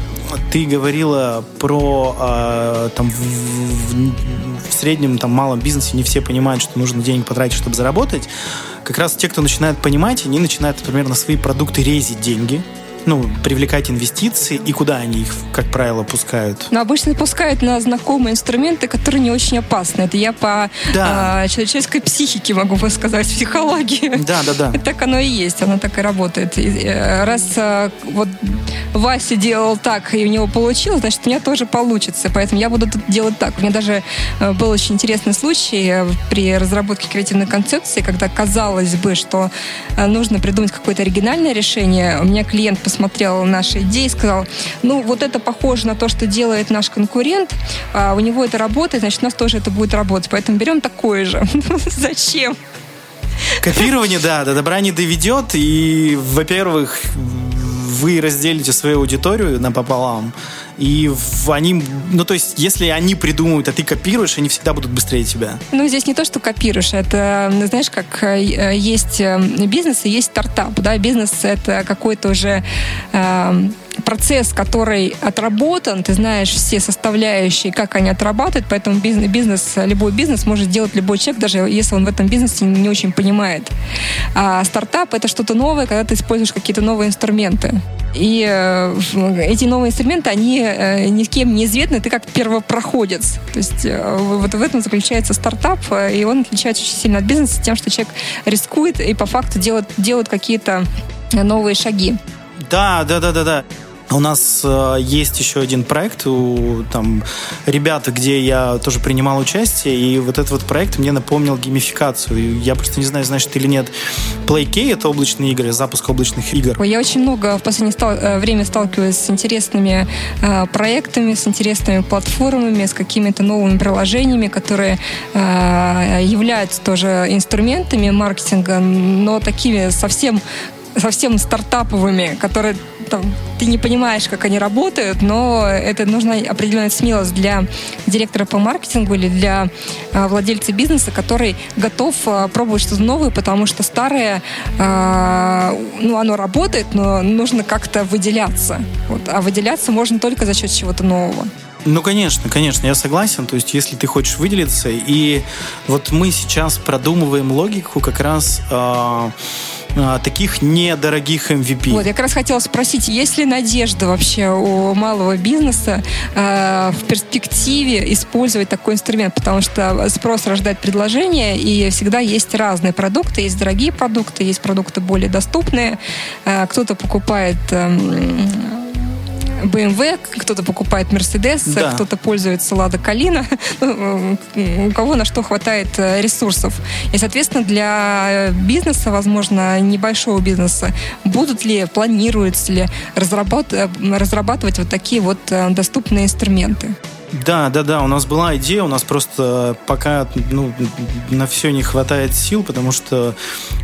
ты говорила про э, там в, в, в среднем там малом бизнесе не все понимают, что нужно денег потратить, чтобы заработать. Как раз те, кто начинает понимать, они начинают, например, на свои продукты резить деньги, ну, привлекать инвестиции и куда они их, как правило, пускают? Ну, обычно пускают на знакомые инструменты, которые не очень опасны. Это я по да. а, человеческой психике могу сказать, психологии. Да, да, да. так оно и есть, оно так и работает. И, э, раз а, вот Вася делал так, и у него получилось, значит, у меня тоже получится. Поэтому я буду делать так. У меня даже э, был очень интересный случай э, при разработке креативной концепции, когда казалось бы, что нужно придумать какое-то оригинальное решение. У меня клиент посмотрел наши идеи сказал, ну, вот это похоже на то, что делает наш конкурент, а у него это работает, значит, у нас тоже это будет работать. Поэтому берем такое же. Зачем? Копирование, да, до добра не доведет. И, во-первых, вы разделите свою аудиторию напополам, и они, ну то есть, если они придумывают, а ты копируешь, они всегда будут быстрее тебя. Ну здесь не то, что копируешь, это, знаешь, как э, есть э, бизнес и есть стартап, да, бизнес это какой-то уже э, процесс, который отработан, ты знаешь все составляющие, как они отрабатывают, поэтому бизнес, бизнес, любой бизнес может делать любой человек, даже если он в этом бизнесе не очень понимает. А стартап — это что-то новое, когда ты используешь какие-то новые инструменты. И э, эти новые инструменты, они э, ни с кем не известны, ты как первопроходец. То есть э, вот в этом заключается стартап, и он отличается очень сильно от бизнеса тем, что человек рискует и по факту делает, делает какие-то новые шаги. Да, да, да, да, да. У нас э, есть еще один проект у там ребята, где я тоже принимал участие, и вот этот вот проект мне напомнил геймификацию. Я просто не знаю, знаешь ты или нет. PlayK — это облачные игры, запуск облачных игр. Я очень много в последнее стал, э, время сталкиваюсь с интересными э, проектами, с интересными платформами, с какими-то новыми приложениями, которые э, являются тоже инструментами маркетинга, но такими совсем совсем стартаповыми, которые там, ты не понимаешь, как они работают, но это нужна определенная смелость для директора по маркетингу или для э, владельца бизнеса, который готов э, пробовать что-то новое, потому что старое, э, ну, оно работает, но нужно как-то выделяться. Вот. А выделяться можно только за счет чего-то нового. Ну, конечно, конечно, я согласен. То есть, если ты хочешь выделиться, и вот мы сейчас продумываем логику как раз э, э, таких недорогих MVP. Вот, я как раз хотела спросить, есть ли надежда вообще у малого бизнеса э, в перспективе использовать такой инструмент? Потому что спрос рождает предложение, и всегда есть разные продукты. Есть дорогие продукты, есть продукты более доступные. Э, кто-то покупает... Э, BMW, кто-то покупает Mercedes, да. кто-то пользуется Лада Калина, ну, у кого на что хватает э, ресурсов. И, соответственно, для бизнеса, возможно, небольшого бизнеса, будут ли, планируется ли разработ... Э, разрабатывать вот такие вот э, доступные инструменты? Да, да, да, у нас была идея, у нас просто пока ну, на все не хватает сил, потому что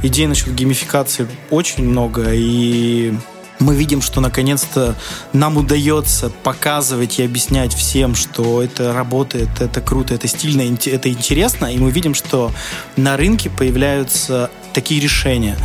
идей насчет геймификации очень много, и мы видим, что наконец-то нам удается показывать и объяснять всем, что это работает, это круто, это стильно, это интересно, и мы видим, что на рынке появляются такие решения.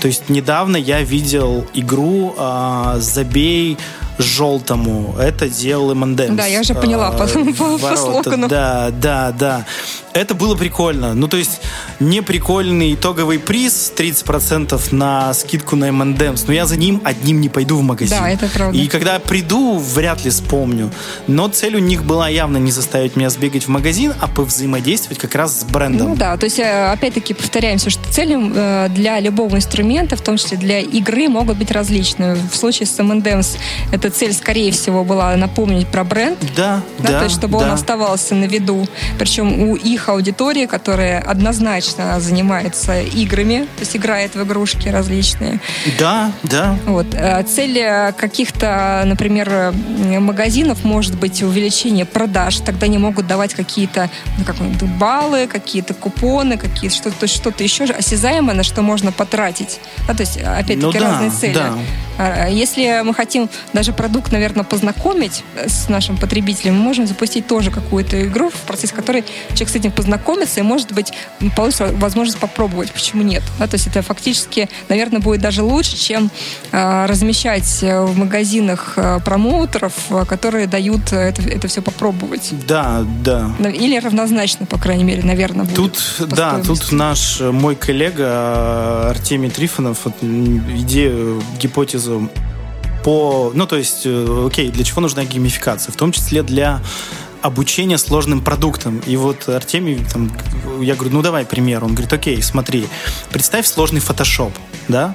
То есть недавно я видел игру э, «Забей желтому». Это делал M&M's. Да, я уже поняла по, по, по слогану. Да, да, да. Это было прикольно. Ну, то есть, не прикольный итоговый приз 30% на скидку на M&M's, но я за ним одним не пойду в магазин. Да, это правда. И когда приду, вряд ли вспомню. Но цель у них была явно не заставить меня сбегать в магазин, а повзаимодействовать как раз с брендом. Ну да, то есть, э, опять-таки, повторяемся, что цели э, для любого инструмента, в том числе для игры, могут быть различны. В случае с M&M's эта цель, скорее всего, была напомнить про бренд. Да, да. да то есть, чтобы да. он оставался на виду. Причем у их аудитория, которая однозначно занимается играми, то есть играет в игрушки различные. Да, да. Вот. Э, цель э, каких-то, например, магазинов может быть увеличение продаж. Тогда они могут давать какие-то ну, как, баллы, какие-то купоны, какие-то что-то что еще осязаемое, на что можно потратить. Да, то есть, опять-таки, ну, да, разные цели. Да. А, если мы хотим даже продукт, наверное, познакомить с нашим потребителем, мы можем запустить тоже какую-то игру, в процессе которой человек с этим познакомиться и, может быть, получится возможность попробовать. Почему нет? Да, то есть это фактически, наверное, будет даже лучше, чем э, размещать в магазинах э, промоутеров, которые дают это, это все попробовать. Да, да. Или равнозначно, по крайней мере, наверное, будет. Тут, да, тут наш мой коллега Артемий Трифонов идею, гипотезу по... Ну, то есть, э, окей, для чего нужна геймификация? В том числе для обучение сложным продуктам. И вот Артемий, там, я говорю, ну давай пример. Он говорит, окей, смотри, представь сложный фотошоп, да?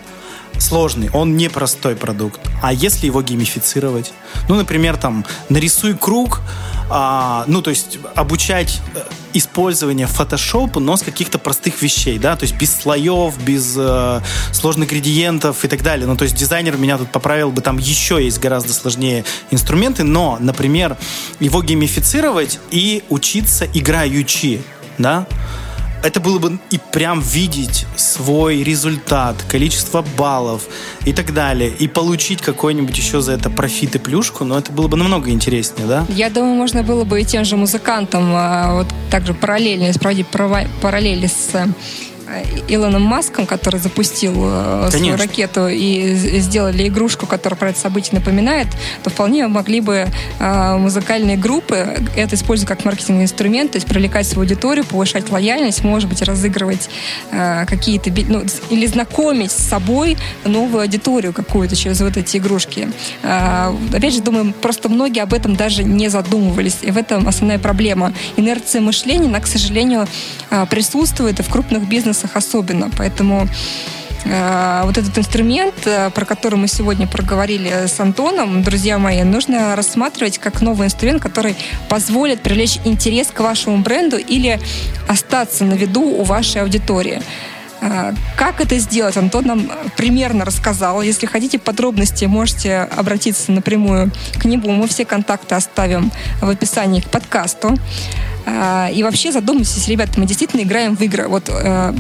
Сложный, он не простой продукт. А если его геймифицировать? Ну, например, там, нарисуй круг, а, ну, то есть обучать э, использование Photoshop, но с каких-то простых вещей, да, то есть без слоев, без э, сложных градиентов и так далее. Ну, то есть дизайнер меня тут поправил бы, там еще есть гораздо сложнее инструменты, но, например, его геймифицировать и учиться играючи, да, это было бы и прям видеть свой результат, количество баллов и так далее, и получить какой-нибудь еще за это профит и плюшку, но это было бы намного интереснее, да? Я думаю, можно было бы и тем же музыкантам а, вот также параллельно проводить параллели с Илоном Маском, который запустил Конечно. свою ракету и сделали игрушку, которая про это событие напоминает, то вполне могли бы музыкальные группы это использовать как маркетинговый инструмент, то есть привлекать свою аудиторию, повышать лояльность, может быть, разыгрывать какие-то, ну, или знакомить с собой новую аудиторию какую-то через вот эти игрушки. Опять же, думаю, просто многие об этом даже не задумывались. И в этом основная проблема. Инерция мышления, она, к сожалению, присутствует и в крупных бизнесах бизнесах особенно. Поэтому э, вот этот инструмент, э, про который мы сегодня проговорили с Антоном, друзья мои, нужно рассматривать как новый инструмент, который позволит привлечь интерес к вашему бренду или остаться на виду у вашей аудитории. Э, как это сделать? Антон нам примерно рассказал. Если хотите подробности, можете обратиться напрямую к нему. Мы все контакты оставим в описании к подкасту. А, и вообще задумайтесь, ребята, мы действительно играем в игры. Вот э,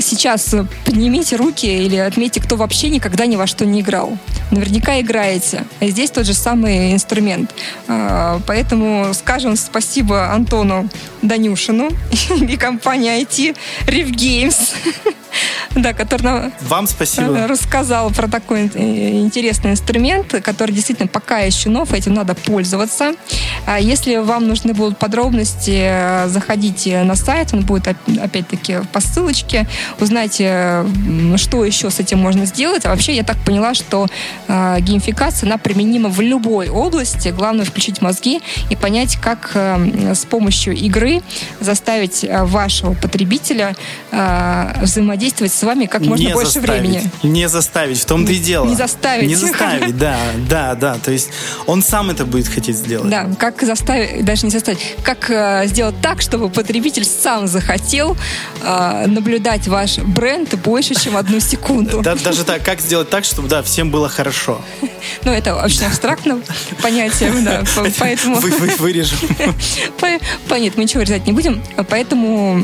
сейчас поднимите руки или отметьте, кто вообще никогда ни во что не играл. Наверняка играете. А здесь тот же самый инструмент. А, поэтому скажем спасибо Антону Данюшину и компании IT Riv Games да, который нам Вам спасибо. рассказал про такой интересный инструмент, который действительно пока еще нов, этим надо пользоваться. А если вам нужны будут подробности, заходите на сайт, он будет опять-таки по ссылочке, узнайте, что еще с этим можно сделать. А вообще я так поняла, что э, геймификация, она применима в любой области. Главное включить мозги и понять, как э, с помощью игры заставить вашего потребителя э, взаимодействовать с вами как можно не больше заставить, времени. Не заставить, в том-то и дело. Не заставить. Не заставить, да, да, да. То есть он сам это будет хотеть сделать. Да, как заставить, даже не заставить, как э, сделать так, чтобы потребитель сам захотел э, наблюдать ваш бренд больше, чем одну секунду. Да, даже так, как сделать так, чтобы, да, всем было хорошо. Ну, это очень абстрактно понятие, да, поэтому... Вы, вы, вырежем. Нет, мы ничего вырезать не будем, поэтому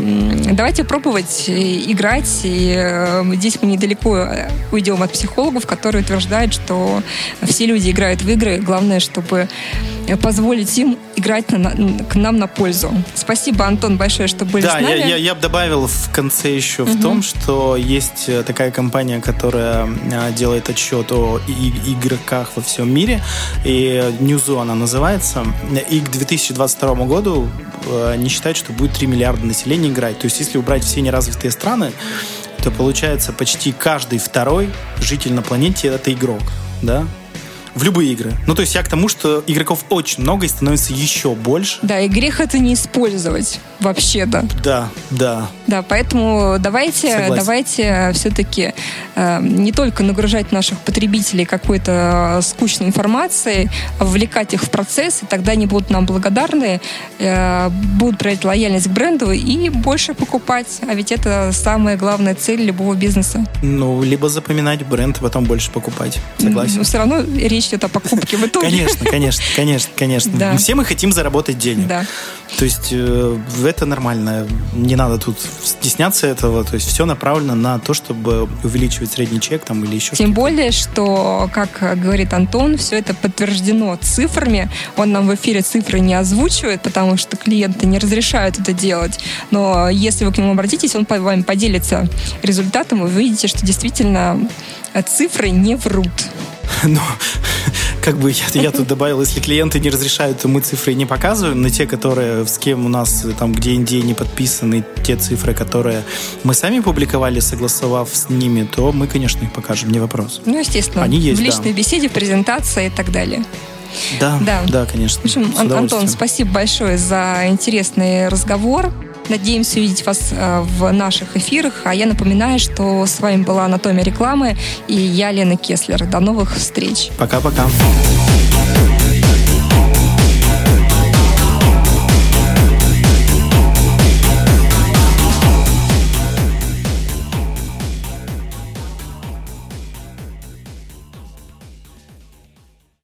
давайте пробовать играть и Э, здесь мы недалеко э, уйдем от психологов, которые утверждают, что все люди играют в игры. Главное, чтобы позволить им играть на, к нам на пользу. Спасибо, Антон, большое, что были да, с нами. Да, я, я, я бы добавил в конце еще угу. в том, что есть э, такая компания, которая делает отчет о игроках во всем мире, и Ньюзу она называется, и к 2022 году они считают, что будет 3 миллиарда населения играть. То есть, если убрать все неразвитые страны, то получается почти каждый второй житель на планете это игрок, да? В любые игры. Ну, то есть я к тому, что игроков очень много и становится еще больше. Да, и грех это не использовать вообще-то. Да, да. Да, поэтому давайте, Согласен. давайте все-таки э, не только нагружать наших потребителей какой-то скучной информацией, а вовлекать их в процесс, и тогда они будут нам благодарны, э, будут проявлять лояльность к бренду и больше покупать. А ведь это самая главная цель любого бизнеса. Ну, либо запоминать бренд, потом больше покупать. Согласен. Но все равно речь идет о покупке в итоге. Конечно, конечно, конечно, конечно. Да. Все мы хотим заработать денег. Да. То есть э, это нормально. Не надо тут стесняться этого. То есть все направлено на то, чтобы увеличивать средний чек там или еще Тем более, что, как говорит Антон, все это подтверждено цифрами. Он нам в эфире цифры не озвучивает, потому что клиенты не разрешают это делать. Но если вы к нему обратитесь, он по вам поделится результатом, и вы увидите, что действительно цифры не врут. Ну, как бы я, я тут добавил, если клиенты не разрешают, то мы цифры не показываем, но те, которые, с кем у нас там, где NDA не подписаны, те цифры, которые мы сами публиковали, согласовав с ними, то мы, конечно, их покажем, не вопрос. Ну, естественно. Они есть, В личной да. беседе, презентация и так далее. Да, да, да, конечно. В общем, Антон, спасибо большое за интересный разговор. Надеемся увидеть вас э, в наших эфирах. А я напоминаю, что с вами была «Анатомия рекламы» и я, Лена Кеслер. До новых встреч. Пока-пока.